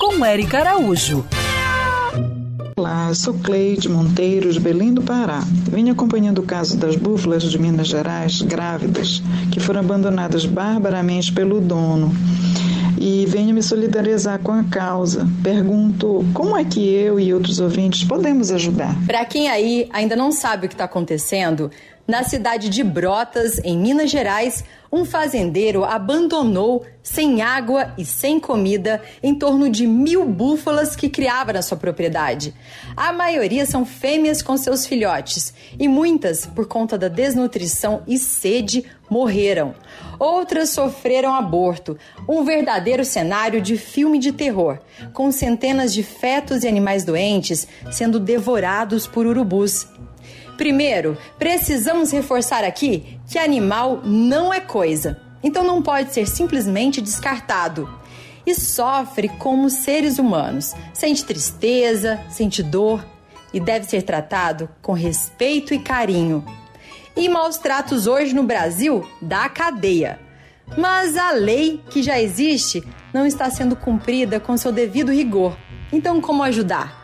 Com Eric Araújo. Olá, sou Cleide Monteiro, de Belém do Pará. Venho acompanhando o caso das búfalas de Minas Gerais grávidas, que foram abandonadas barbaramente pelo dono. E venho me solidarizar com a causa. Pergunto como é que eu e outros ouvintes podemos ajudar. Para quem aí ainda não sabe o que está acontecendo, na cidade de Brotas, em Minas Gerais, um fazendeiro abandonou, sem água e sem comida, em torno de mil búfalas que criava na sua propriedade. A maioria são fêmeas com seus filhotes e muitas, por conta da desnutrição e sede, morreram. Outras sofreram aborto, um verdadeiro cenário de filme de terror, com centenas de fetos e animais doentes sendo devorados por urubus. Primeiro, precisamos reforçar aqui que animal não é coisa, então não pode ser simplesmente descartado. E sofre como seres humanos, sente tristeza, sente dor e deve ser tratado com respeito e carinho. E maus tratos hoje no Brasil dá cadeia. Mas a lei que já existe não está sendo cumprida com seu devido rigor. Então, como ajudar?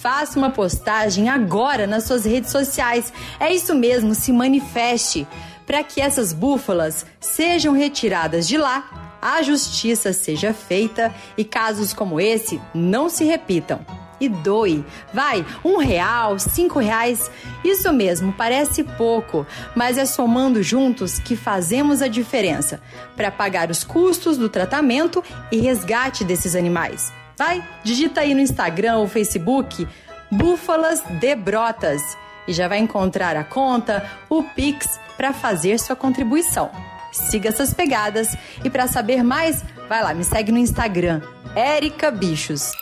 Faça uma postagem agora nas suas redes sociais. É isso mesmo, se manifeste para que essas búfalas sejam retiradas de lá, a justiça seja feita e casos como esse não se repitam. E doe, vai, um real, cinco reais, isso mesmo, parece pouco, mas é somando juntos que fazemos a diferença para pagar os custos do tratamento e resgate desses animais. Vai, digita aí no Instagram ou Facebook Búfalas de Brotas e já vai encontrar a conta, o Pix para fazer sua contribuição. Siga essas pegadas e para saber mais, vai lá, me segue no Instagram, Erica Bichos.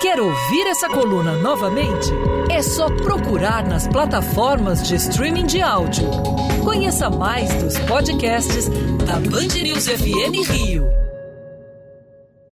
Quer ouvir essa coluna novamente? É só procurar nas plataformas de streaming de áudio. Conheça mais dos podcasts da Band News FM Rio.